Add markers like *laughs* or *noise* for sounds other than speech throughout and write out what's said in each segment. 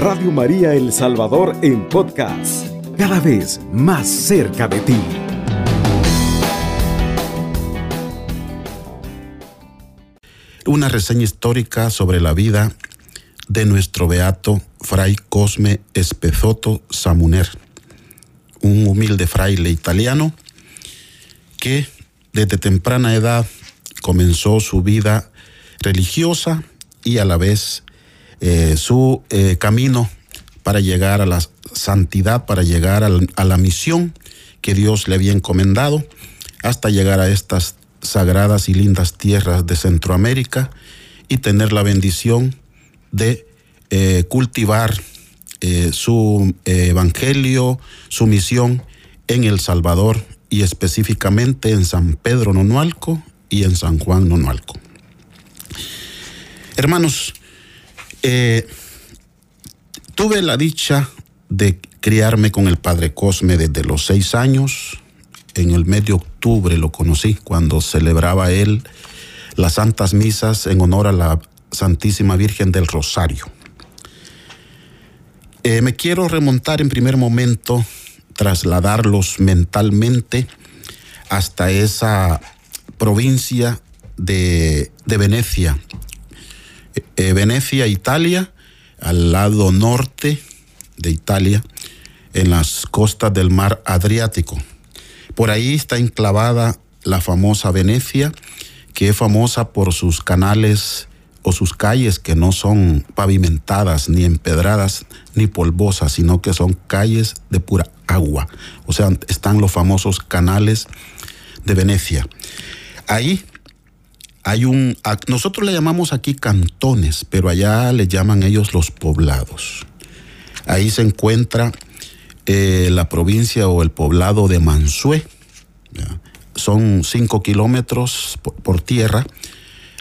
Radio María El Salvador en podcast, cada vez más cerca de ti. Una reseña histórica sobre la vida de nuestro beato Fray Cosme Espezoto Samuner, un humilde fraile italiano que desde temprana edad comenzó su vida religiosa y a la vez eh, su eh, camino para llegar a la santidad, para llegar a la misión que Dios le había encomendado, hasta llegar a estas sagradas y lindas tierras de Centroamérica y tener la bendición de eh, cultivar su evangelio, su misión en El Salvador y específicamente en San Pedro Nonualco y en San Juan Nonualco. Hermanos, eh, tuve la dicha de criarme con el padre Cosme desde los seis años. En el mes de octubre lo conocí cuando celebraba él las santas misas en honor a la Santísima Virgen del Rosario. Eh, me quiero remontar en primer momento, trasladarlos mentalmente hasta esa provincia de, de Venecia, eh, Venecia, Italia, al lado norte de Italia, en las costas del mar Adriático. Por ahí está enclavada la famosa Venecia, que es famosa por sus canales o sus calles que no son pavimentadas, ni empedradas, ni polvosas, sino que son calles de pura agua. O sea, están los famosos canales de Venecia. Ahí hay un, nosotros le llamamos aquí cantones, pero allá le llaman ellos los poblados. Ahí se encuentra eh, la provincia o el poblado de Mansué. Son cinco kilómetros por, tierra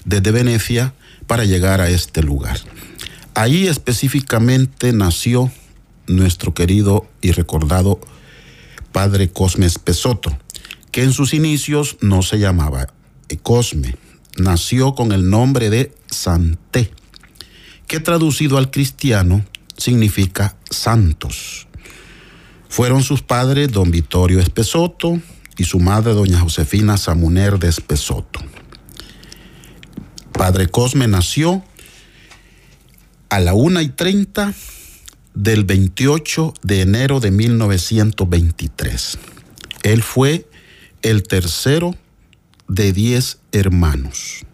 desde Venecia para llegar a este lugar. Ahí específicamente nació nuestro querido y recordado padre Cosme Pesoto, que en sus inicios no se llamaba Cosme, nació con el nombre de Santé, que traducido al cristiano significa santos. Fueron sus padres don Vittorio Espesoto y su madre doña Josefina Samuner de Espesoto. Padre Cosme nació a la una y treinta del 28 de enero de 1923. Él fue el tercero de diez hermanos.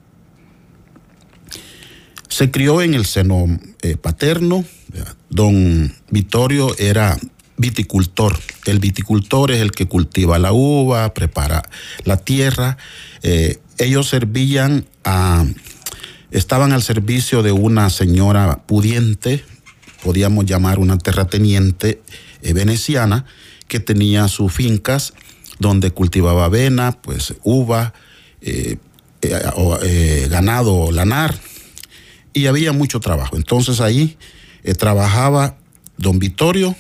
Se crió en el seno eh, paterno. Don Vittorio era viticultor. El viticultor es el que cultiva la uva, prepara la tierra. Eh, ellos servían a, estaban al servicio de una señora pudiente, podíamos llamar una terrateniente eh, veneciana, que tenía sus fincas donde cultivaba avena, pues uva, eh, eh, eh, ganado lanar y había mucho trabajo. Entonces ahí trabajaba don Vittorio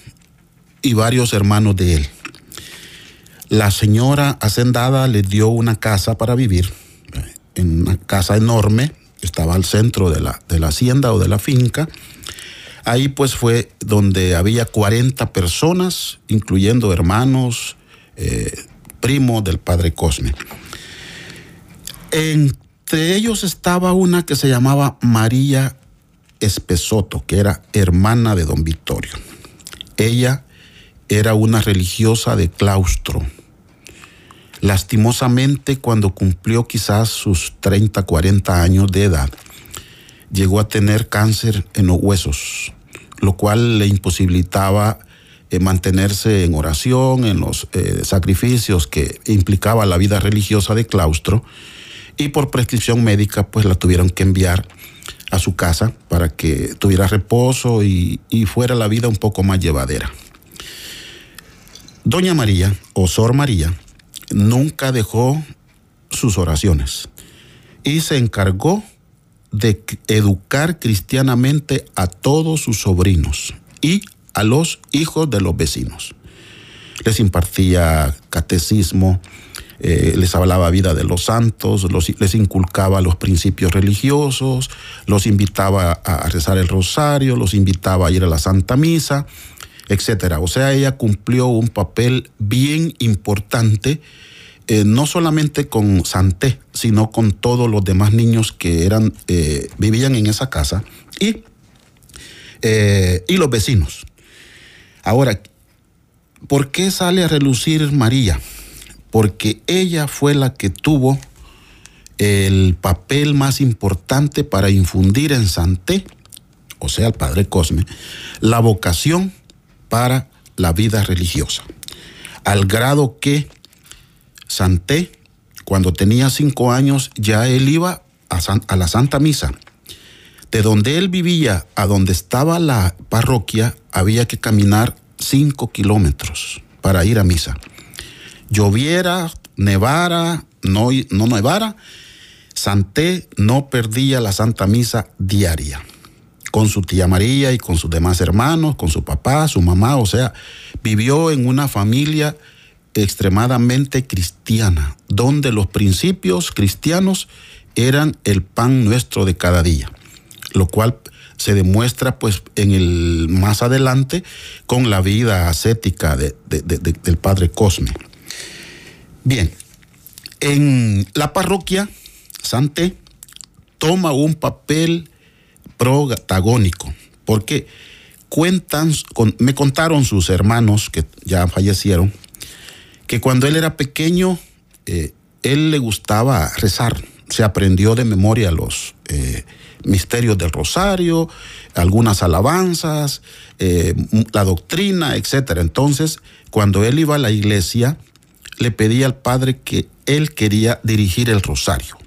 y varios hermanos de él. La señora hacendada le dio una casa para vivir, en una casa enorme, estaba al centro de la, de la hacienda o de la finca. Ahí pues fue donde había 40 personas, incluyendo hermanos, primos del padre Cosme. Entre ellos estaba una que se llamaba María Espesoto, que era hermana de don Vittorio. Ella era una religiosa de claustro. Lastimosamente, cuando cumplió quizás sus 30, 40 años de edad, llegó a tener cáncer en los huesos, lo cual le imposibilitaba eh, mantenerse en oración, en los eh, sacrificios que implicaba la vida religiosa de claustro y por prescripción médica pues la tuvieron que enviar a su casa para que tuviera reposo y, fuera la vida un poco más llevadera. Doña María o Sor María nunca dejó sus oraciones y se encargó de educar cristianamente a todos sus sobrinos y a los hijos de los vecinos. Les impartía catecismo, eh, les hablaba vida de los santos, les inculcaba los principios religiosos, los invitaba a rezar el rosario, los invitaba a ir a la Santa Misa, etcétera. O sea, ella cumplió un papel bien importante, eh, no solamente con Santé, sino con todos los demás niños que eran, eh, vivían en esa casa y, y los vecinos. Ahora, ¿por qué sale a relucir María? Porque ella fue la que tuvo el papel más importante para infundir en Santé, o sea, el padre Cosme, la vocación para la vida religiosa. Al grado que Santé, cuando tenía cinco años, ya él iba a, a la Santa Misa. De donde él vivía a donde estaba la parroquia, había que caminar cinco kilómetros para ir a misa lloviera, nevara, no, no nevara, Santé no perdía la Santa Misa diaria con su tía María y con sus demás hermanos, con su papá, su mamá, o sea, vivió en una familia extremadamente cristiana, donde los principios cristianos eran el pan nuestro de cada día, lo cual se demuestra pues en el más adelante con la vida ascética del padre Cosme. Bien, en la parroquia, Santé toma un papel protagónico, porque cuentan, me contaron sus hermanos que ya fallecieron, que cuando él era pequeño, eh, él le gustaba rezar, se aprendió de memoria los eh, misterios del rosario, algunas alabanzas, eh, la doctrina, etc. Entonces, cuando él iba a la iglesia, le pedía al padre que él quería dirigir el rosario.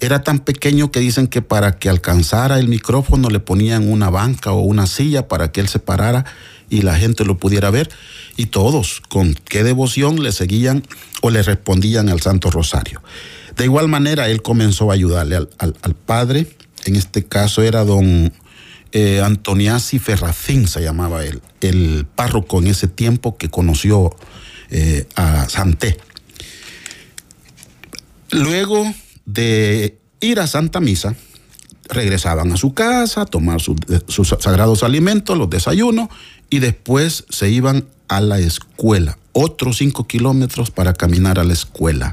Era tan pequeño que dicen que para que alcanzara el micrófono le ponían una banca o una silla para que él se parara y la gente lo pudiera ver. Y todos, con qué devoción le seguían o le respondían al Santo Rosario. De igual manera, él comenzó a ayudarle al, padre. En este caso era don eh, Antoniasi Ferracín, se llamaba él, el párroco en ese tiempo que conoció eh, a Santé. Luego de ir a Santa Misa, regresaban a su casa, a tomar sus, sagrados alimentos, los desayunos, y después se iban a la escuela, otros cinco kilómetros para caminar a la escuela.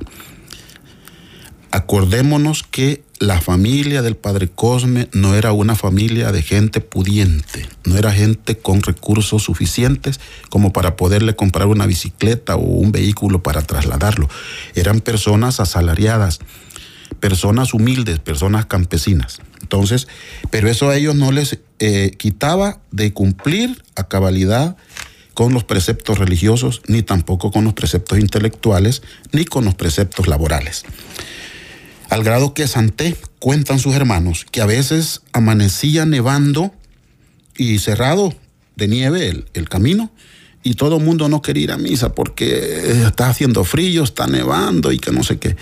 Acordémonos que la familia del padre Cosme no era una familia de gente pudiente, no era gente con recursos suficientes como para poderle comprar una bicicleta o un vehículo para trasladarlo. Eran personas asalariadas, personas humildes, personas campesinas. Entonces, pero eso a ellos no les eh, quitaba de cumplir a cabalidad con los preceptos religiosos, ni tampoco con los preceptos intelectuales, ni con los preceptos laborales al grado que Santé, cuentan sus hermanos, que a veces amanecía nevando y cerrado de nieve el, camino y todo el mundo no quería ir a misa porque está haciendo frío, está nevando y que no sé qué.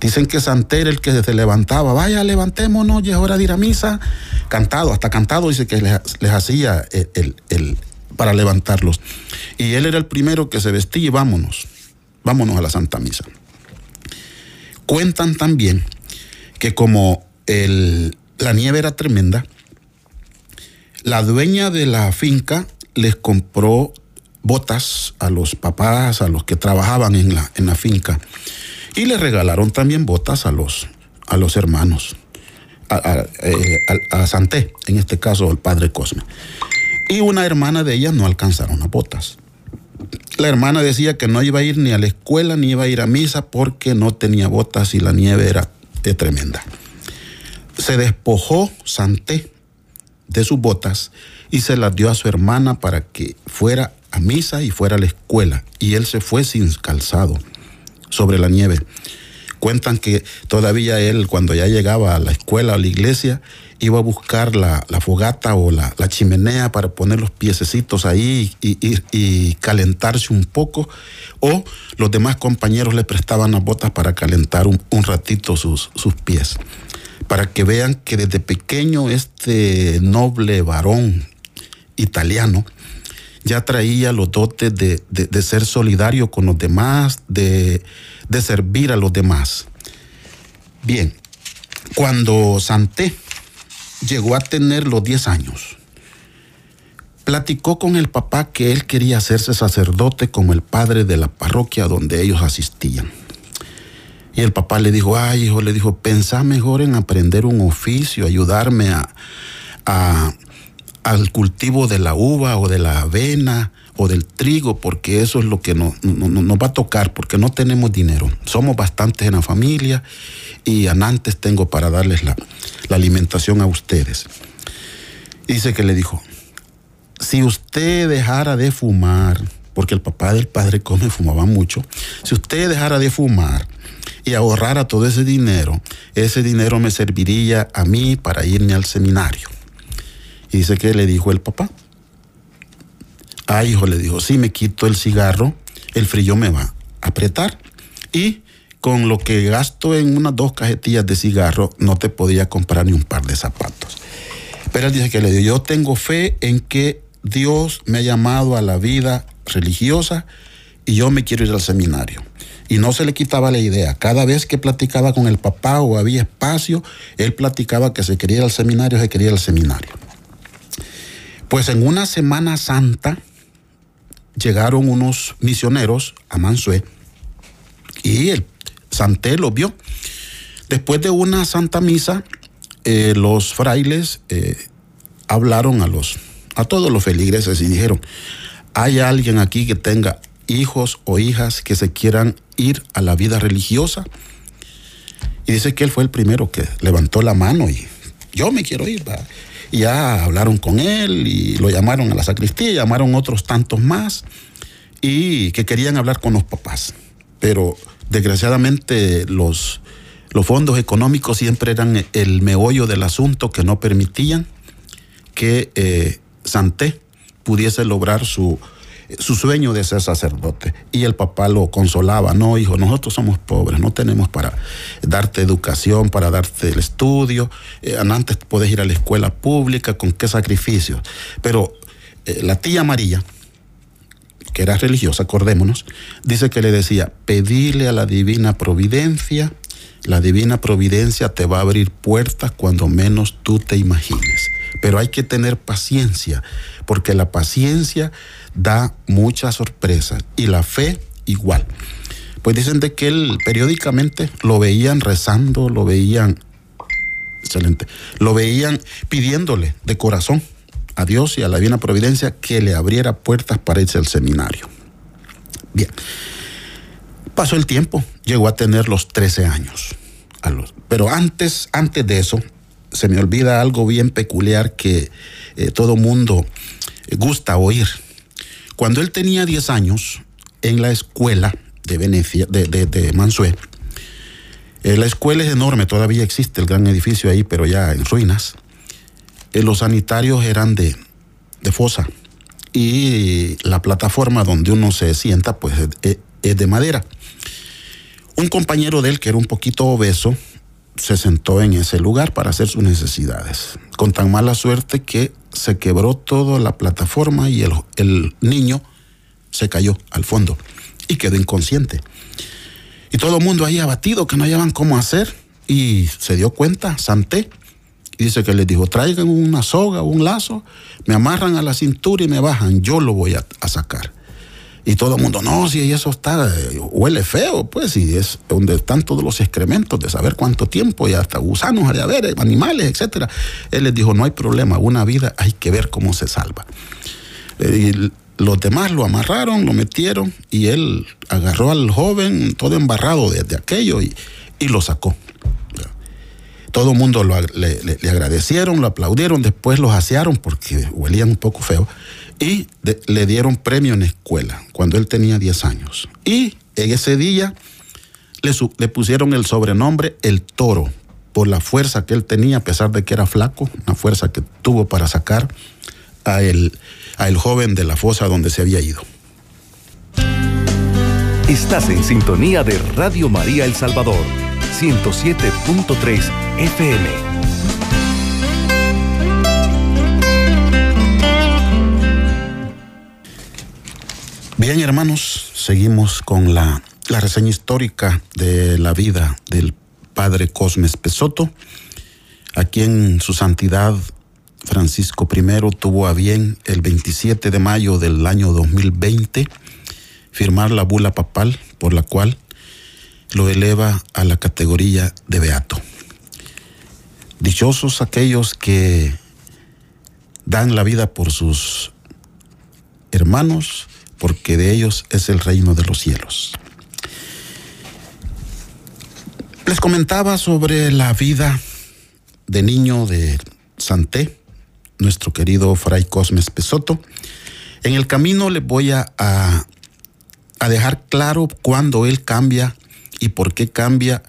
Dicen que Santé era el que se levantaba, vaya, levantémonos, ya es hora de ir a misa. Cantado, hasta cantado dice que les, hacía el, el, para levantarlos. Y él era el primero que se vestía y vámonos, vámonos a la Santa Misa. Cuentan también que como la nieve era tremenda, la dueña de la finca les compró botas a los papás, a los que trabajaban en la, en la finca, y les regalaron también botas a los, a los hermanos, a, eh, Santé, en este caso el padre Cosme. Y una hermana de ellas no alcanzaron las botas. La hermana decía que no iba a ir ni a la escuela ni iba a ir a misa porque no tenía botas y la nieve era tremenda. Se despojó Santé de sus botas y se las dio a su hermana para que fuera a misa y fuera a la escuela. Y él se fue sin calzado sobre la nieve. Cuentan que todavía él, cuando ya llegaba a la escuela o a la iglesia, iba a buscar la, fogata o la, chimenea para poner los piececitos ahí y, calentarse un poco, o los demás compañeros le prestaban las botas para calentar un, ratito sus, sus pies, para que vean que desde pequeño este noble varón italiano ya traía los dotes de, ser solidario con los demás, de, de servir a los demás. Bien, cuando Santé llegó a tener los 10 años, platicó con el papá que él quería hacerse sacerdote como el padre de la parroquia donde ellos asistían. Y el papá le dijo, ay hijo, le dijo, pensá mejor en aprender un oficio, ayudarme a, al cultivo de la uva o de la avena o del trigo, porque eso es lo que nos, va a tocar, porque no tenemos dinero. Somos bastantes en la familia y antes tengo para darles la, la alimentación a ustedes. Dice que le dijo, si usted dejara de fumar, porque el papá del padre come fumaba mucho, si usted dejara de fumar y ahorrara todo ese dinero, ese dinero me serviría a mí para irme al seminario. Y dice que le dijo el papá. Ah, hijo, le dijo, si me quito el cigarro, el frío me va a apretar. Y con lo que gasto en unas dos cajetillas de cigarro, no te podía comprar ni un par de zapatos. Pero él dice que le dijo, yo tengo fe en que Dios me ha llamado a la vida religiosa y yo me quiero ir al seminario y no se le quitaba la idea. Cada vez que platicaba con el papá o había espacio, él platicaba que se quería ir al seminario, se quería ir al seminario. Pues en una Semana Santa llegaron unos misioneros a Mansué y el Santé lo vio. Después de una santa misa, eh, los frailes eh, hablaron a los a todos los feligreses y dijeron: ¿Hay alguien aquí que tenga hijos o hijas que se quieran ir a la vida religiosa. Y dice que él fue el primero que levantó la mano y yo me quiero ir. Ya hablaron con él y lo llamaron a la sacristía, llamaron otros tantos más y que querían hablar con los papás. Pero desgraciadamente los, los fondos económicos siempre eran el meollo del asunto que no permitían que eh, Santé pudiese lograr su, su sueño de ser sacerdote. Y el papá lo consolaba, no, hijo, nosotros somos pobres, no tenemos para darte educación, para darte el estudio. Eh, antes puedes ir a la escuela pública, con qué sacrificio. Pero eh, la tía María, que era religiosa, acordémonos, dice que le decía, pedile a la divina providencia, la divina providencia te va a abrir puertas cuando menos tú te imagines. Pero hay que tener paciencia, porque la paciencia da muchas sorpresas y la fe igual. Pues dicen de que él periódicamente lo veían rezando, lo veían, excelente, lo veían pidiéndole de corazón a Dios y a la Divina Providencia que le abriera puertas para irse al seminario. Bien, pasó el tiempo, llegó a tener los 13 años. pero antes, antes de eso, se me olvida algo bien peculiar que eh, todo mundo gusta oír cuando él tenía 10 años, en la escuela de Venecia, de, de, Mansué, eh, la escuela es enorme, todavía existe el gran edificio ahí, pero ya en ruinas. Eh, los sanitarios eran de, de fosa y la plataforma donde uno se sienta, pues es de madera. Un compañero de él, que era un poquito obeso, se sentó en ese lugar para hacer sus necesidades, con tan mala suerte que se quebró toda la plataforma y el, niño se cayó al fondo y quedó inconsciente. Y todo el mundo ahí abatido, que no hallaban cómo hacer, y se dio cuenta, Santé, y dice que les dijo, traigan una soga, un lazo, me amarran a la cintura y me bajan, yo lo voy a sacar. Y todo el mundo, no, si eso está, huele feo, pues, y es donde están todos los excrementos de saber cuánto tiempo y hasta gusanos de haber, animales, etcétera. Él les dijo, no hay problema, una vida hay que ver cómo se salva. Eh, y los demás lo amarraron, lo metieron y él agarró al joven todo embarrado desde aquello y, lo sacó. Todo el mundo le, le, agradecieron, lo aplaudieron, después lo asearon porque huelían un poco feo y le dieron premio en escuela cuando él tenía 10 años. Y en ese día le, le, pusieron el sobrenombre El Toro por la fuerza que él tenía, a pesar de que era flaco, una fuerza que tuvo para sacar a el, a el joven de la fosa donde se había ido. Estás en sintonía de Radio María El Salvador, 107.3 FM. Bien, hermanos, seguimos con la, la reseña histórica de la vida del padre Cosme Pesoto, a quien su santidad Francisco I tuvo a bien el 27 de mayo del año 2020 firmar la bula papal por la cual lo eleva a la categoría de beato. Dichosos aquellos que dan la vida por sus hermanos, porque de ellos es el reino de los cielos. Les comentaba sobre la vida de niño de Santé, nuestro querido Fray Cosmes Pesoto. En el camino les voy a, a, a dejar claro cuándo él cambia y por qué cambia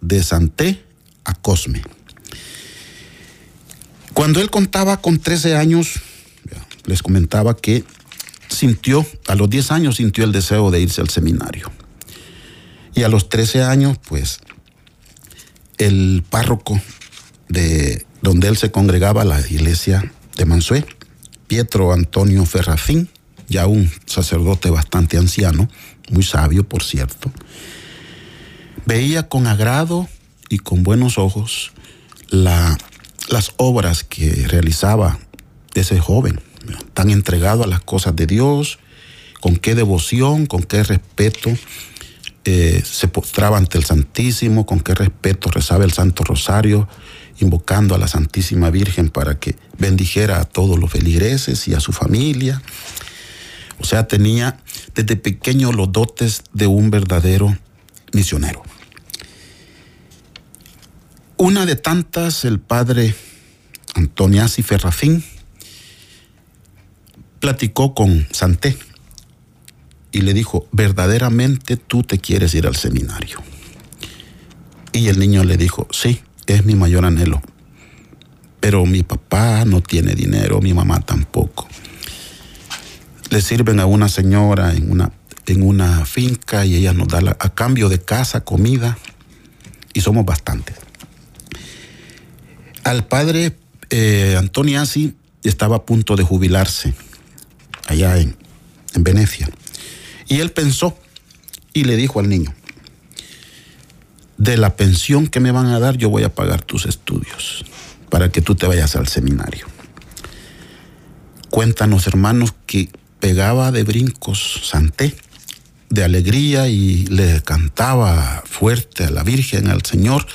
de Santé a Cosme. Cuando él contaba con 13 años, les comentaba que sintió, a los 10 años sintió el deseo de irse al seminario. Y a los 13 años, pues, el párroco de donde él se congregaba, la iglesia de Mansué, Pietro Antonio Ferrafín, ya un sacerdote bastante anciano, muy sabio, por cierto, veía con agrado y con buenos ojos la las obras que realizaba ese joven, tan entregado a las cosas de Dios, con qué devoción, con qué respeto eh, se postraba ante el Santísimo, con qué respeto rezaba el Santo Rosario, invocando a la Santísima Virgen para que bendijera a todos los feligreses y a su familia. O sea, tenía desde pequeño los dotes de un verdadero misionero. Una de tantas, el padre Antoniasi Ferrafín platicó con Santé y le dijo, verdaderamente tú te quieres ir al seminario. Y el niño le dijo, sí, es mi mayor anhelo, pero mi papá no tiene dinero, mi mamá tampoco. Le sirven a una señora en una, en una finca y ella nos da a cambio de casa, comida, y somos bastantes. Al padre eh, Antoniasi estaba a punto de jubilarse allá en, en Venecia. Y él pensó y le dijo al niño, de la pensión que me van a dar yo voy a pagar tus estudios para que tú te vayas al seminario. Cuéntanos hermanos que pegaba de brincos Santé de alegría y le cantaba fuerte a la Virgen, al Señor,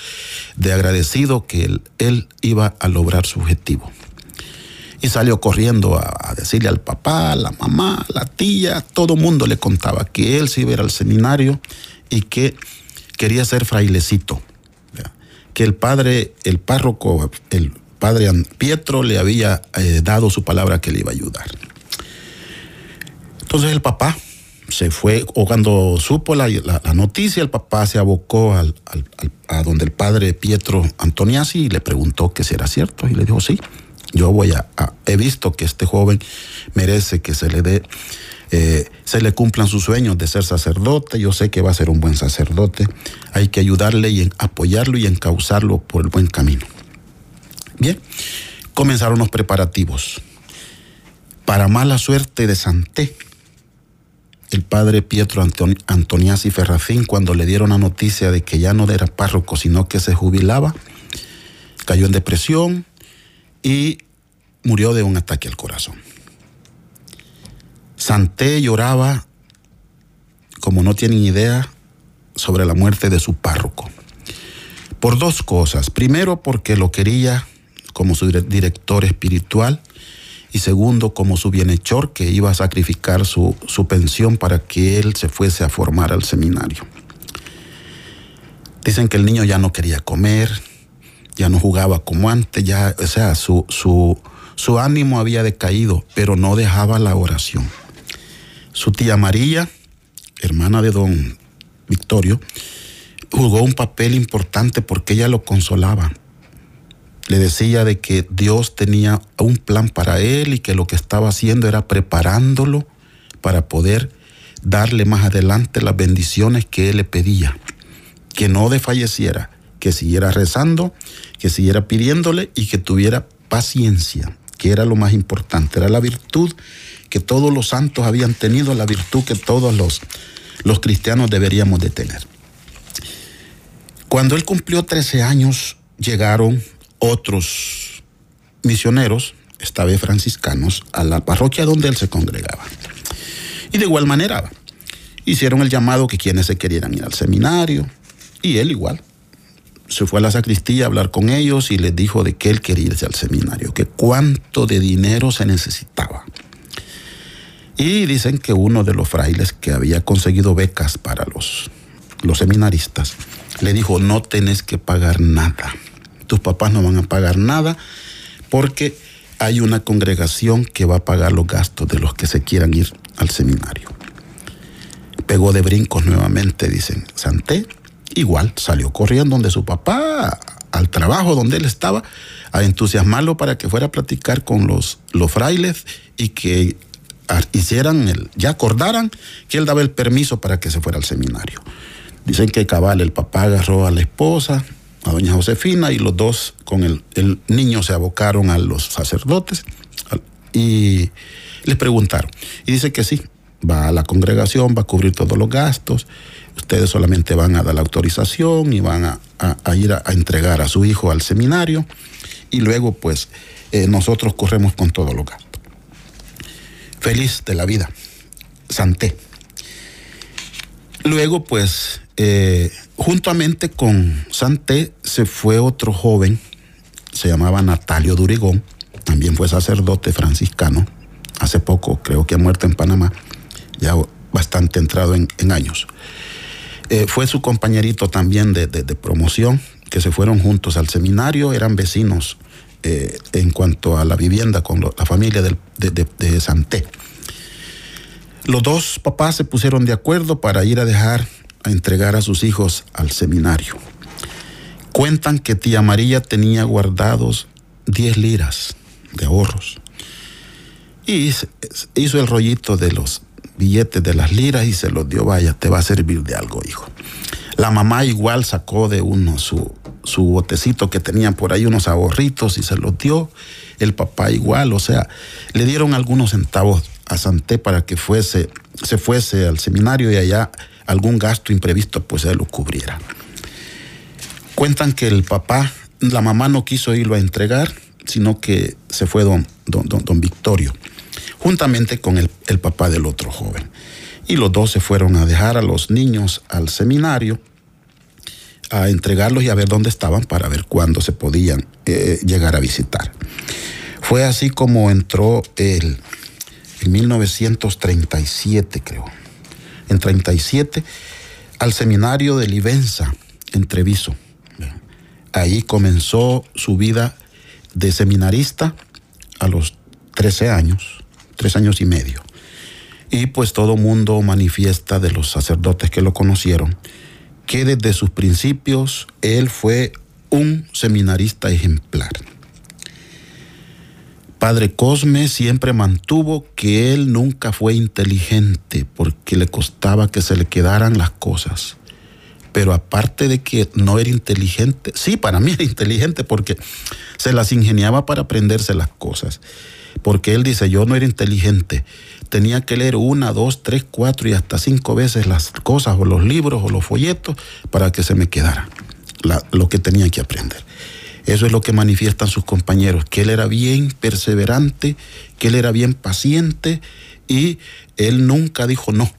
de agradecido que él, él iba a lograr su objetivo. Y salió corriendo a, decirle al papá, la mamá, la tía, todo mundo le contaba que él se iba a ir al seminario y que quería ser frailecito. Que el padre, el párroco, el padre Pietro le había eh, dado su palabra que le iba a ayudar. Entonces el papá se fue, o cuando supo la, noticia, el papá se abocó a donde el padre Pietro Antoniasi y le preguntó que si era cierto. Y le dijo, sí, yo voy a, he visto que este joven merece que se le dé, eh, se le cumplan sus sueños de ser sacerdote. Yo sé que va a ser un buen sacerdote. Hay que ayudarle y apoyarlo y encauzarlo por el buen camino. Bien, comenzaron los preparativos. Para mala suerte de Santé, el padre Pietro Antoniasi Ferrafín, cuando le dieron la noticia de que ya no era párroco, sino que se jubilaba, cayó en depresión y murió de un ataque al corazón. Santé lloraba, como no tienen idea, sobre la muerte de su párroco. Por dos cosas. Primero, porque lo quería como su director espiritual y segundo, como su bienhechor que iba a sacrificar su, su pensión para que él se fuese a formar al seminario. Dicen que el niño ya no quería comer, ya no jugaba como antes, ya, o sea, su, su, su ánimo había decaído, pero no dejaba la oración. Su tía María, hermana de don Victorio, jugó un papel importante porque ella lo consolaba le decía de que Dios tenía un plan para él y que lo que estaba haciendo era preparándolo para poder darle más adelante las bendiciones que él le pedía. Que no desfalleciera, que siguiera rezando, que siguiera pidiéndole y que tuviera paciencia, que era lo más importante, era la virtud que todos los santos habían tenido, la virtud que todos los, los cristianos deberíamos de tener. Cuando él cumplió 13 años, llegaron otros misioneros, esta vez franciscanos, a la parroquia donde él se congregaba. Y de igual manera, hicieron el llamado que quienes se querían ir al seminario, y él igual. Se fue a la sacristía a hablar con ellos y les dijo de que él quería irse al seminario, que cuánto de dinero se necesitaba. Y dicen que uno de los frailes que había conseguido becas para los, los seminaristas le dijo, no tenés que pagar nada. Tus papás no van a pagar nada porque hay una congregación que va a pagar los gastos de los que se quieran ir al seminario. Pegó de brincos nuevamente, dicen, Santé, igual salió corriendo donde su papá, al trabajo donde él estaba, a entusiasmarlo para que fuera a platicar con los, los frailes y que hicieran, el, ya acordaran que él daba el permiso para que se fuera al seminario. Dicen que cabal, el papá agarró a la esposa, a doña Josefina, y los dos con el, el niño se abocaron a los sacerdotes y les preguntaron. Y dice que sí, va a la congregación, va a cubrir todos los gastos, ustedes solamente van a dar la autorización y van a, ir a, a, entregar a su hijo al seminario y luego pues eh, nosotros corremos con todos los gastos. Feliz de la vida, Santé. Luego pues eh, juntamente con Santé se fue otro joven, se llamaba Natalio Durigón, también fue sacerdote franciscano, hace poco creo que ha muerto en Panamá, ya bastante entrado en, años. Eh, fue su compañerito también de, de, promoción, que se fueron juntos al seminario, eran vecinos eh, en cuanto a la vivienda con la familia de, de Santé. Los dos papás se pusieron de acuerdo para ir a dejar a entregar a sus hijos al seminario. Cuentan que tía María tenía guardados 10 liras de ahorros y hizo el rollito de los billetes de las liras y se los dio, vaya, te va a servir de algo, hijo. La mamá igual sacó de uno su, su botecito que tenían por ahí unos ahorritos y se los dio. El papá igual, o sea, le dieron algunos centavos a Santé para que fuese, se fuese al seminario y allá algún gasto imprevisto pues él lo cubriera. Cuentan que el papá, la mamá no quiso irlo a entregar, sino que se fue don, don, don, don Victorio, juntamente con el, papá del otro joven. Y los dos se fueron a dejar a los niños al seminario, a entregarlos y a ver dónde estaban para ver cuándo se podían eh, llegar a visitar. Fue así como entró el, en 1937, creo, en 37, al seminario de Livenza, en Treviso. Ahí comenzó su vida de seminarista a los 13 años, tres años y medio. Y pues todo mundo manifiesta de los sacerdotes que lo conocieron que desde sus principios él fue un seminarista ejemplar. Padre Cosme siempre mantuvo que él nunca fue inteligente porque le costaba que se le quedaran las cosas. Pero aparte de que no era inteligente, sí, para mí era *laughs* inteligente porque se las ingeniaba para aprenderse las cosas. Porque él dice, yo no era inteligente, tenía que leer una, dos, tres, cuatro y hasta cinco veces las cosas o los libros o los folletos para que se me quedara lo que tenía que aprender. Eso es lo que manifiestan sus compañeros, que él era bien perseverante, que él era bien paciente y él nunca dijo no.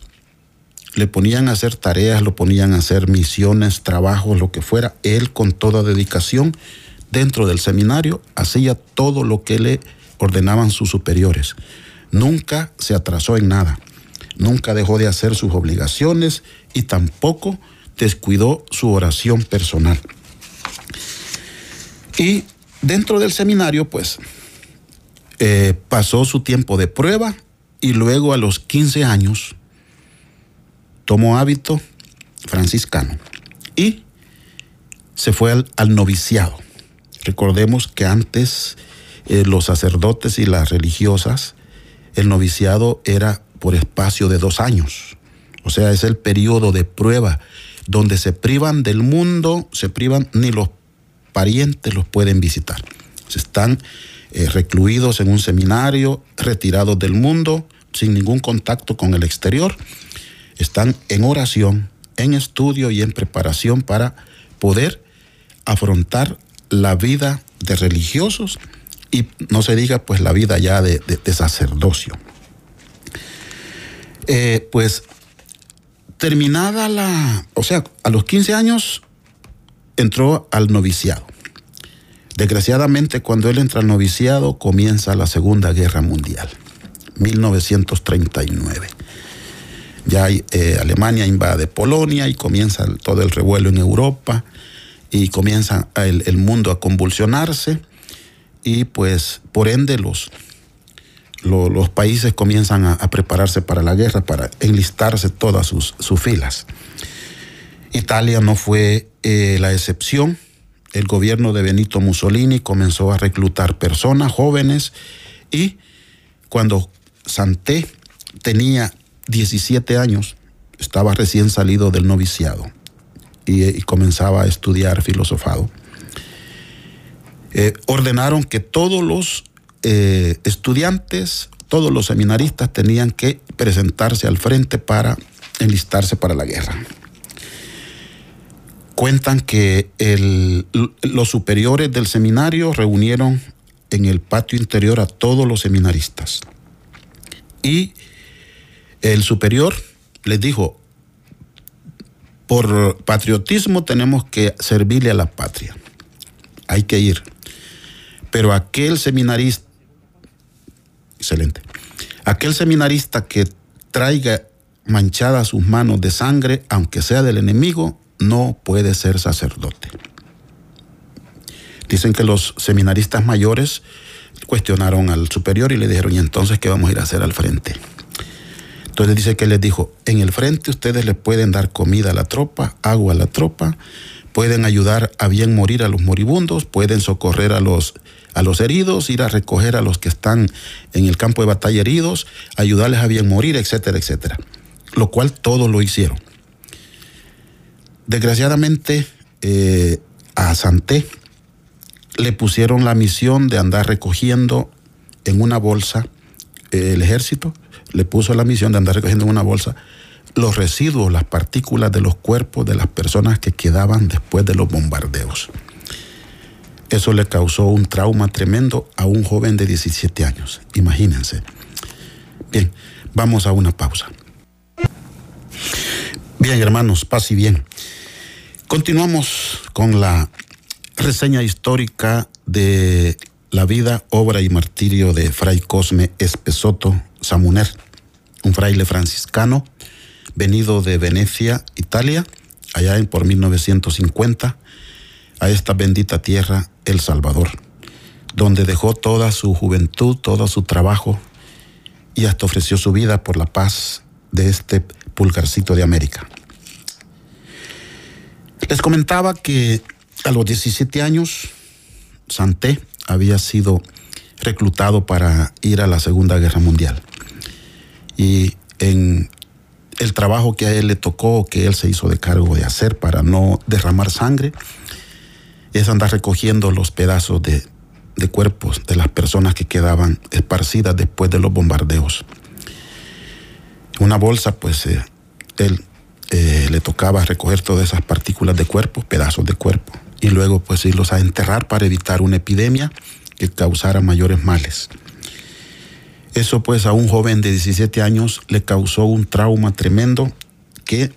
Le ponían a hacer tareas, lo ponían a hacer misiones, trabajos, lo que fuera. Él con toda dedicación dentro del seminario hacía todo lo que le ordenaban sus superiores. Nunca se atrasó en nada. Nunca dejó de hacer sus obligaciones y tampoco descuidó su oración personal. Y dentro del seminario, pues, eh, pasó su tiempo de prueba y luego a los 15 años tomó hábito franciscano y se fue al, al noviciado. Recordemos que antes eh, los sacerdotes y las religiosas, el noviciado era por espacio de dos años. O sea, es el periodo de prueba donde se privan del mundo, se privan, ni los parientes los pueden visitar. Están eh, recluidos en un seminario, retirados del mundo, sin ningún contacto con el exterior. Están en oración, en estudio y en preparación para poder afrontar la vida de religiosos y no se diga pues la vida ya de, sacerdocio. Eh, pues terminada la, o sea, a los 15 años entró al noviciado. Desgraciadamente, cuando él entra al noviciado, comienza la Segunda Guerra Mundial, 1939. Ya eh, Alemania invade Polonia y comienza todo el revuelo en Europa y comienza el, mundo a convulsionarse y pues por ende los, los, países comienzan a, prepararse para la guerra, para enlistarse todas sus, sus filas. Italia no fue eh, la excepción. El gobierno de Benito Mussolini comenzó a reclutar personas jóvenes y cuando Santé tenía 17 años, estaba recién salido del noviciado y, comenzaba a estudiar filosofado, eh, ordenaron que todos los eh, estudiantes, todos los seminaristas tenían que presentarse al frente para enlistarse para la guerra. Cuentan que los superiores del seminario reunieron en el patio interior a todos los seminaristas. Y el superior les dijo, por patriotismo tenemos que servirle a la patria. Hay que ir. Pero aquel seminarista, excelente, aquel seminarista que traiga manchadas sus manos de sangre, aunque sea del enemigo, no puede ser sacerdote. Dicen que los seminaristas mayores cuestionaron al superior y le dijeron, ¿y entonces qué vamos a ir a hacer al frente? Entonces dice que les dijo, en el frente ustedes le pueden dar comida a la tropa, agua a la tropa, pueden ayudar a bien morir a los moribundos, pueden socorrer a los, a los heridos, ir a recoger a los que están en el campo de batalla heridos, ayudarles a bien morir, etcétera, etcétera. Lo cual todos lo hicieron. Desgraciadamente, eh, a Santé le pusieron la misión de andar recogiendo en una bolsa eh, el ejército le puso la misión de andar recogiendo en una bolsa los residuos, las partículas de los cuerpos de las personas que quedaban después de los bombardeos. Eso le causó un trauma tremendo a un joven de 17 años, imagínense. Bien, vamos a una pausa. Bien, hermanos, paz y bien. Continuamos con la reseña histórica de la vida, obra y martirio de Fray Cosme Espesoto Samuner, un fraile franciscano venido de Venecia, Italia, allá en por 1950, a esta bendita tierra, El Salvador, donde dejó toda su juventud, todo su trabajo y hasta ofreció su vida por la paz de este pulgarcito de América. Les comentaba que a los 17 años, Santé había sido reclutado para ir a la Segunda Guerra Mundial. Y en el trabajo que a él le tocó, que él se hizo de cargo de hacer para no derramar sangre, es andar recogiendo los pedazos de, cuerpos de las personas que quedaban esparcidas después de los bombardeos. Una bolsa, pues eh, él eh, le tocaba recoger todas esas partículas de cuerpo, pedazos de cuerpo, y luego pues irlos a enterrar para evitar una epidemia que causara mayores males. Eso pues a un joven de 17 años le causó un trauma tremendo que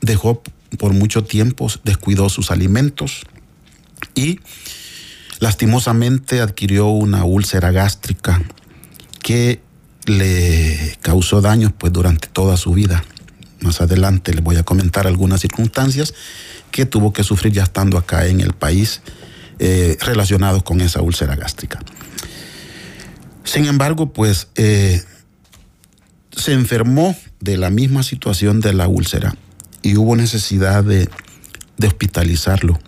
dejó por mucho tiempo, descuidó sus alimentos y lastimosamente adquirió una úlcera gástrica que le causó daños pues durante toda su vida. Más adelante les voy a comentar algunas circunstancias que tuvo que sufrir ya estando acá en el país eh, relacionados con esa úlcera gástrica. Sin embargo, pues eh, se enfermó de la misma situación de la úlcera y hubo necesidad de, de hospitalizarlo.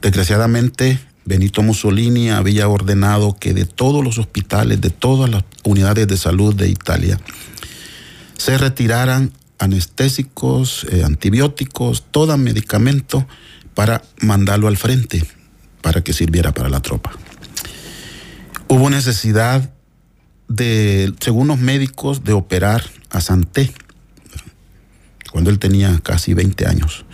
Desgraciadamente, Benito Mussolini había ordenado que de todos los hospitales, de todas las unidades de salud de Italia, se retiraran anestésicos, eh, antibióticos, todo medicamento para mandarlo al frente, para que sirviera para la tropa. hubo necesidad de, según los médicos, de operar a Santé, cuando él tenía casi 20 años.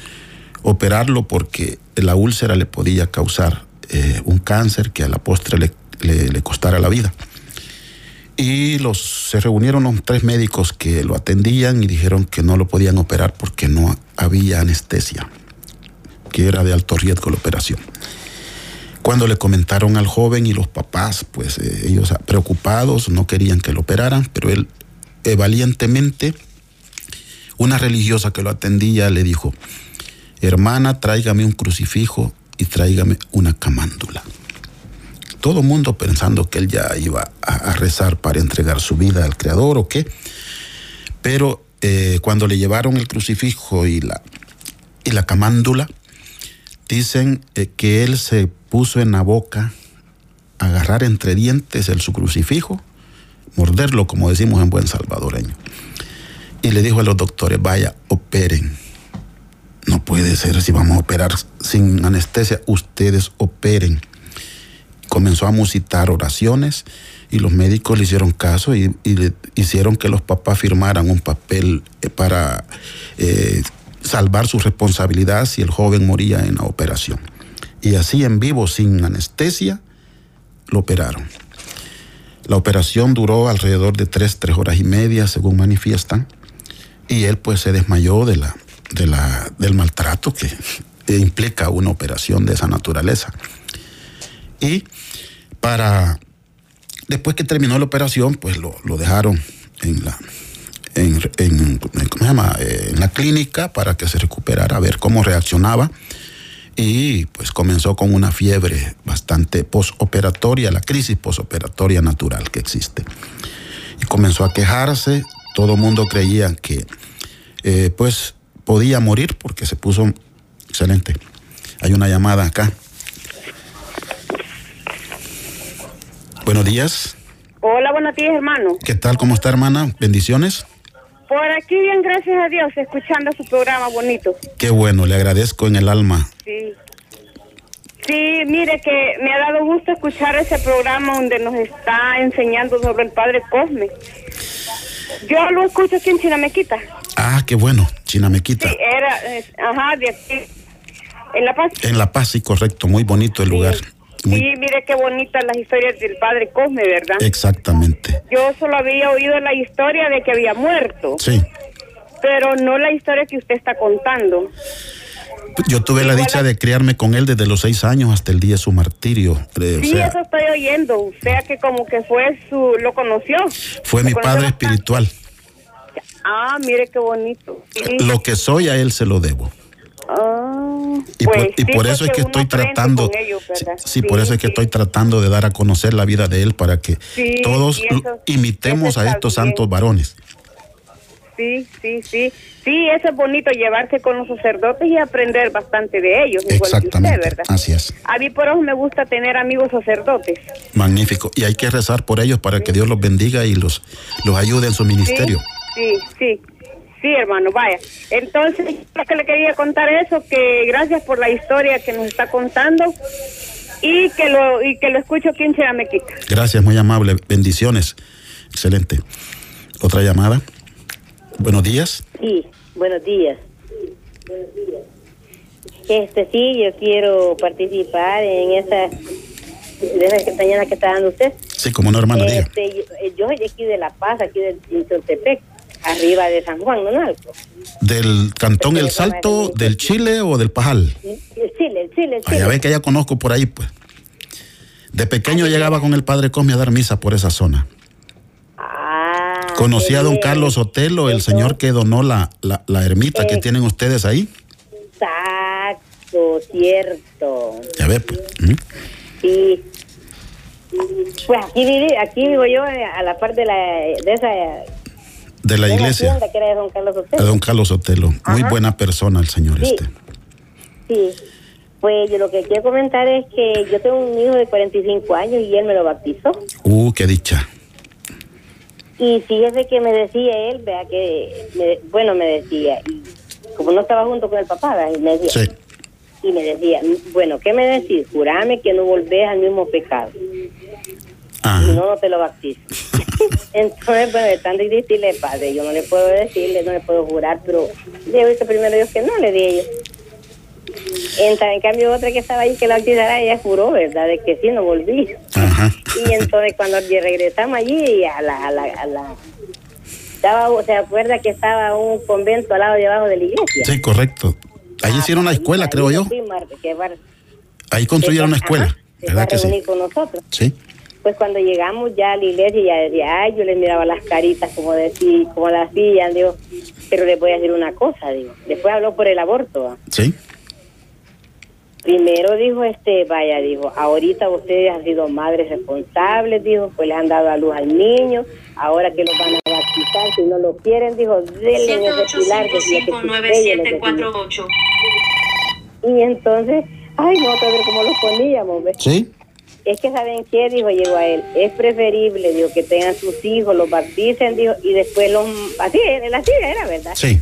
Operarlo porque la úlcera le podía causar eh, un cáncer que a la postre le, le, costara la vida. Y los, se reunieron los tres médicos que lo atendían y dijeron que no lo podían operar porque no había anestesia, que era de alto riesgo la operación. Cuando le comentaron al joven y los papás, pues eh, ellos preocupados, no querían que lo operaran, pero él eh, valientemente, una religiosa que lo atendía le dijo, hermana, tráigame un crucifijo y tráigame una camándula. Todo mundo pensando que él ya iba a, rezar para entregar su vida al Creador o qué, pero eh, cuando le llevaron el crucifijo y la, y la camándula, dicen que él se puso en la boca, agarrar entre dientes el su crucifijo, morderlo, como decimos en buen salvadoreño. Y le dijo a los doctores, vaya, operen. No puede ser si vamos a operar sin anestesia, ustedes operen. Comenzó a musitar oraciones y los médicos le hicieron caso y, le hicieron que los papás firmaran un papel eh, para eh, salvar su responsabilidad si el joven moría en la operación y así en vivo, sin anestesia, lo operaron. La operación duró alrededor de tres, tres horas y media, según manifiestan, y él pues se desmayó de la, de la, del maltrato que *laughs* implica una operación de esa naturaleza. Y para, después que terminó la operación, pues lo, dejaron en la, en, en la clínica para que se recuperara, a ver cómo reaccionaba y pues comenzó con una fiebre bastante posoperatoria, la crisis posoperatoria natural que existe. Y comenzó a quejarse, todo el mundo creía que eh, pues podía morir porque se puso excelente. Hay una llamada acá. Buenos días. Hola, buenos días, hermano. ¿Qué tal? ¿Cómo está, hermana? Bendiciones. Por aquí bien, gracias a Dios, escuchando su programa bonito. Qué bueno, le agradezco en el alma. Sí. Sí, mire que me ha dado gusto escuchar ese programa donde nos está enseñando sobre el Padre Cosme. Yo lo escucho aquí en Chinamequita. Ah, qué bueno, Chinamequita. Sí, era, ajá, de aquí. En La Paz. En La Paz, sí, correcto, muy bonito el lugar. Sí, mire qué bonitas las historias del padre Cosme, ¿verdad? Exactamente. Yo solo había oído la historia de que había muerto. Sí. Pero no la historia que usted está contando. Yo tuve la dicha de criarme con él desde los seis años hasta el día de su martirio. Sí, eso estoy oyendo. O sea que como que fue su... ¿Lo conoció? Fue mi padre espiritual. Ah, mire qué bonito. Lo que soy a él se lo debo. Ah, y, por, pues eso es que estoy tratando, sí, por eso es que estoy tratando de dar a conocer la vida de él para que todos imitemos a estos santos varones. Sí, sí, sí. Sí, eso es bonito llevarse con los sacerdotes y aprender bastante de ellos. Exactamente. ¿verdad? Así es. A mí por eso me gusta tener amigos sacerdotes. Magnífico. Y hay que rezar por ellos para que Dios los bendiga y los, los ayude en su ministerio. Sí, sí. Sí, hermano, vaya. Entonces, lo que le quería contar eso, que gracias por la historia que nos está contando y que lo y que lo escucho aquí en Chiramequita. Gracias, muy amable. Bendiciones. Excelente. Otra llamada. Buenos días. Sí, buenos días. Este sí, yo quiero participar en esa de esa que está dando usted. Sí, como no, hermano, este, Yo, soy de aquí de La Paz, aquí de Toltepec arriba de San Juan, ¿no? ¿Del cantón El Salto, del Chile o del Pajal? El Chile, el Chile, el Chile. ya ve que ya conozco por ahí, pues. De pequeño llegaba con el padre Cosme a dar misa por esa zona. Conocí a don Carlos Otelo, el señor que donó la, la, ermita que tienen ustedes ahí. Exacto, cierto. Ya ve, pues. Sí. Pues aquí, aquí vivo yo eh, a la par de, la, de esa de la iglesia. de don Carlos Otelo. De don Carlos Otelo. Muy buena persona el señor este. Sí. Pues yo lo que quiero comentar es que yo tengo un hijo de 45 años y él me lo bautizó. Uh, qué dicha. Y fíjese que me decía él, vea que, bueno, me decía, y como no estaba junto con el papá, y me decía, sí. y me decía, bueno, ¿qué me decís? Jurame que no volvés al mismo pecado. y no, no te lo bautizo. *laughs* Entonces, bueno, es tan difícil, padre, yo no le puedo decirle, no le puedo jurar, pero le he visto primero Dios que no, le di En, cambio, otra que estaba ahí que la bautizara, ella juró, ¿verdad? De que sí, no volví. Y entonces, cuando regresamos allí, a la, a la, a la estaba, ¿se acuerda que estaba un convento al lado de abajo de la iglesia? Sí, correcto. Ahí hicieron una escuela, creo yo. Ahí construyeron una escuela, ¿verdad que sí? con nosotros. Sí. Pues cuando llegamos ya a la iglesia, ya decía, ay, yo le miraba las caritas, como decía, como las hacían, digo, pero les voy a decir una cosa, digo. Después habló por el aborto. Sí. Primero dijo, este, vaya, dijo, ahorita ustedes han sido madres responsables, dijo, pues les han dado a luz al niño, ahora que los van a bautizar, si no lo quieren, dijo, denle ese pilar. Y entonces, ay, no, a ver cómo los poníamos, ¿ves? Sí. Es que, ¿saben qué? Dijo, llegó a él, es preferible, dijo, que tengan sus hijos, los bauticen, dijo, y después los, así, así era, ¿verdad? Sí.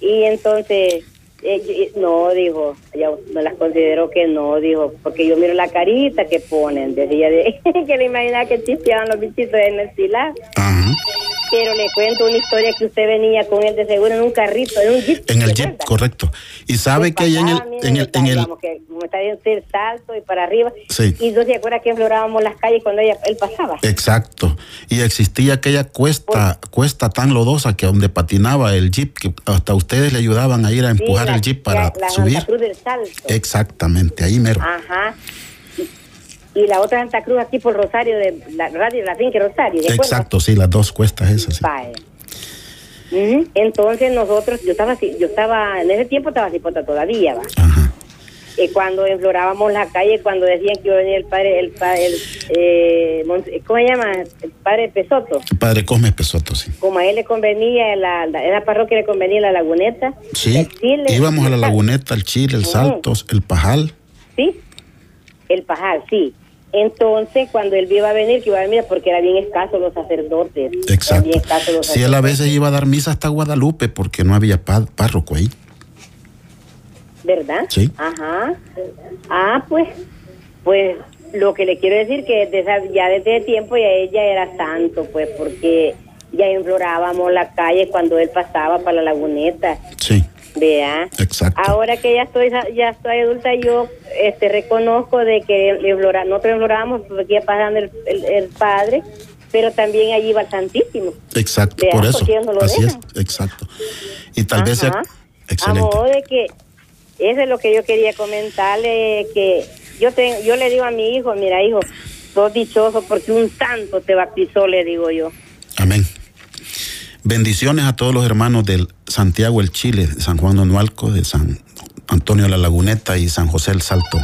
Y entonces eh, no, dijo, ella me las considero que no, dijo, porque yo miro la carita que ponen, decía de, *laughs* que le imaginaba que chispeaban los bichitos en el. Pero le cuento una historia que usted venía con él de seguro en un carrito, en un jeep. En el jeep, correcto. Y sabe que ahí en el... En el, en el... Que, como está el salto y para arriba. Sí. Y no se acuerda que explorábamos las calles cuando ella, él pasaba. Exacto. Y existía aquella cuesta, pues cuesta tan lodosa que donde patinaba el jeep, que hasta ustedes le ayudaban a ir a empujar el jeep para subir. Santa Cruz del Salto. Exactamente, ahí mero. Ajá y la otra Santa Cruz aquí por Rosario, de la radio la finca Rosario. Exacto, sí, las dos cuestas esas. Sí. Entonces nosotros, yo estaba así, yo estaba, en ese tiempo estaba así todavía, va. Ajá. Y cuando enflorábamos la calle, cuando decían que iba a venir el padre, el, padre, el eh, ¿cómo se llama? El padre Pesoto. El padre Cosme Pesoto, sí. Como a él le convenía, la, la, la parroquia le convenía la laguneta. Sí, íbamos a la laguneta, el Chile, el Saltos, el Pajal. Sí, el Pajal, sí. Entonces, cuando él iba a venir, que iba a venir porque era bien escaso los sacerdotes. Exacto. Si él a veces iba a dar misa hasta Guadalupe porque no había párroco ahí. ¿Verdad? Sí. Ajá. Ah, pues, pues lo que le quiero decir que desde, ya desde tiempo ya ella era santo, pues, porque ya implorábamos la calle cuando él pasaba para la laguneta. Sí. Vea. Exacto. Ahora que ya estoy ya estoy adulta, yo este reconozco de que no te implorábamos porque iba pasando el, el, Padre, pero también allí va el Santísimo. Exacto, por eso. Así es, exacto. Y tal vez sea excelente. A de que eso es lo que yo quería comentarle, que yo, te, yo le digo a mi hijo, mira hijo, sos dichoso porque un santo te bautizó, le digo yo. Amén. Bendiciones a todos los hermanos del Santiago el Chile, de San Juan Donualco, de San Antonio la Laguneta y San José el Salto.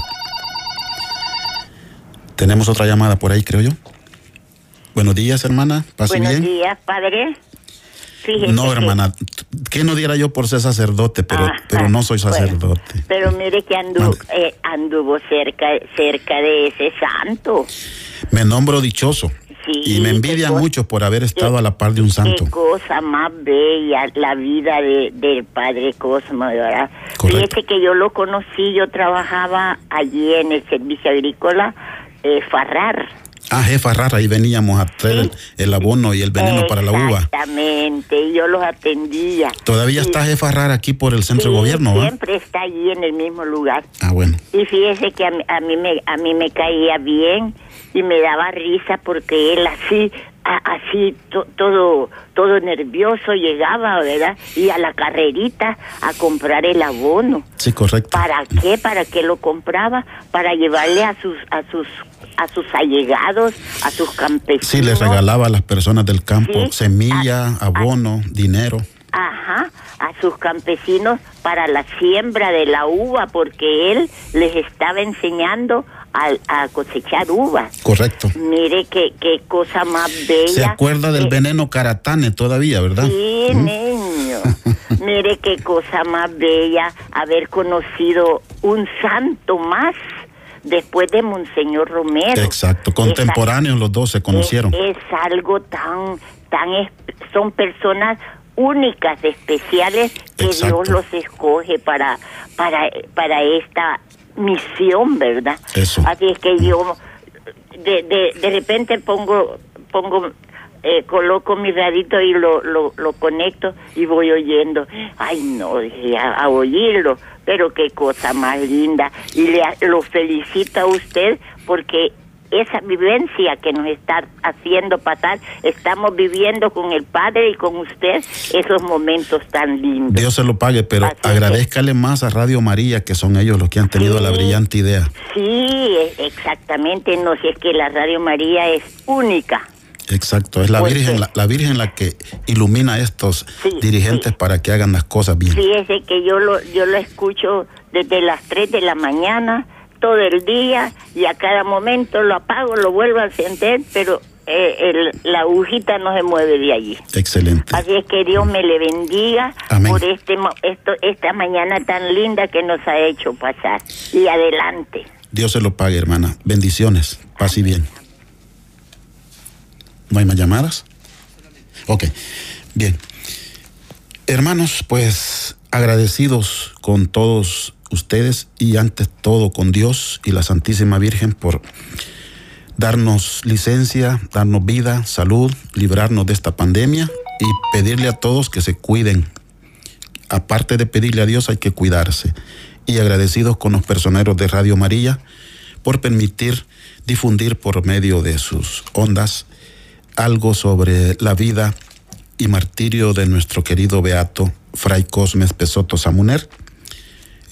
Tenemos otra llamada por ahí, creo yo. Buenos días, hermana. Pase Buenos días, padre. no, hermana, ¿qué no diera yo por ser sacerdote? Pero, ah, pero no soy sacerdote. pero mire que anduvo, eh, anduvo cerca, cerca de ese santo. Me nombro dichoso y me envidian mucho por haber estado a la par de un santo. Qué cosa más bella la vida de, del padre Cosmo, ¿verdad? Fíjese que yo lo conocí, yo trabajaba allí en el servicio agrícola eh, Farrar. Ah, jefa rara, ahí veníamos a traer el, abono y el veneno para la uva. Exactamente, yo los atendía. Todavía está jefa rara aquí por el centro de gobierno. Siempre está allí en el mismo lugar. Ah, bueno. Y fíjese que a, a, mí me a mí me caía bien y me daba risa porque él así así todo todo nervioso llegaba, ¿verdad? Y a la carrerita a comprar el abono. Sí, correcto. ¿Para qué? ¿Para qué lo compraba? Para llevarle a sus a sus a sus allegados, a sus campesinos. Sí, les regalaba a las personas del campo semilla, abono, dinero. Ajá, a sus campesinos para la siembra de la uva, porque él les estaba enseñando a, cosechar uvas. Correcto. Mire qué, qué cosa más bella. Se acuerda del veneno caratane todavía, ¿verdad? Sí, niño. *laughs* Mire qué cosa más bella haber conocido un santo más después de Monseñor Romero. Exacto, contemporáneos los dos se conocieron. Es, algo tan, tan, son personas únicas, especiales, que Dios los escoge para, para, para esta misión, ¿verdad? Eso. Así es que yo de, de, de repente pongo, pongo eh, coloco mi radito y lo, lo, lo, conecto y voy oyendo. Ay, no, dije, a, a, oírlo, pero qué cosa más linda. Y le, lo felicito a usted porque esa vivencia que nos está haciendo pasar, estamos viviendo con el Padre y con usted esos momentos tan lindos. Dios se lo pague, pero Así agradezcale más a Radio María, que son ellos los que han tenido sí, la brillante idea. Sí, exactamente, no, si es que la Radio María es única. Exacto, es la Virgen la, la, Virgen la que ilumina a estos sí, dirigentes sí. para que hagan las cosas bien. Fíjese que yo lo, yo lo escucho desde las 3 de la mañana todo el día y a cada momento lo apago, lo vuelvo a encender, pero eh, el, la agujita no se mueve de allí. Excelente. Así es que Dios me le bendiga Amén. por este esto, esta mañana tan linda que nos ha hecho pasar. Y adelante. Dios se lo pague, hermana. Bendiciones. Paz y bien. ¿No hay más llamadas? Ok, bien. Hermanos, pues agradecidos con todos ustedes y antes todo con Dios y la Santísima Virgen por darnos licencia, darnos vida, salud, librarnos de esta pandemia y pedirle a todos que se cuiden. Aparte de pedirle a Dios hay que cuidarse. Y agradecidos con los personeros de Radio María por permitir difundir por medio de sus ondas algo sobre la vida y martirio de nuestro querido beato Fray Cosmes Pesoto Samuner.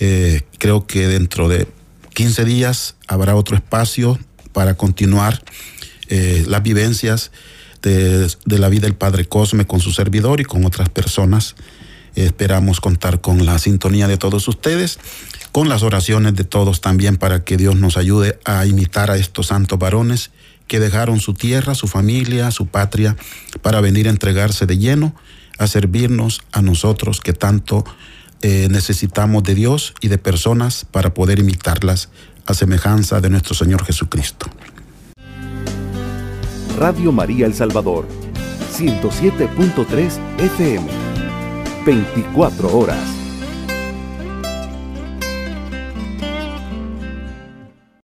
Eh, creo que dentro de 15 días habrá otro espacio para continuar eh, las vivencias de, de, la vida del Padre Cosme con su servidor y con otras personas. Esperamos contar con la sintonía de todos ustedes, con las oraciones de todos también para que Dios nos ayude a imitar a estos santos varones que dejaron su tierra, su familia, su patria, para venir a entregarse de lleno, a servirnos a nosotros que tanto eh, necesitamos de Dios y de personas para poder imitarlas a semejanza de nuestro Señor Jesucristo. Radio María El Salvador, 107.3 FM, 24 horas.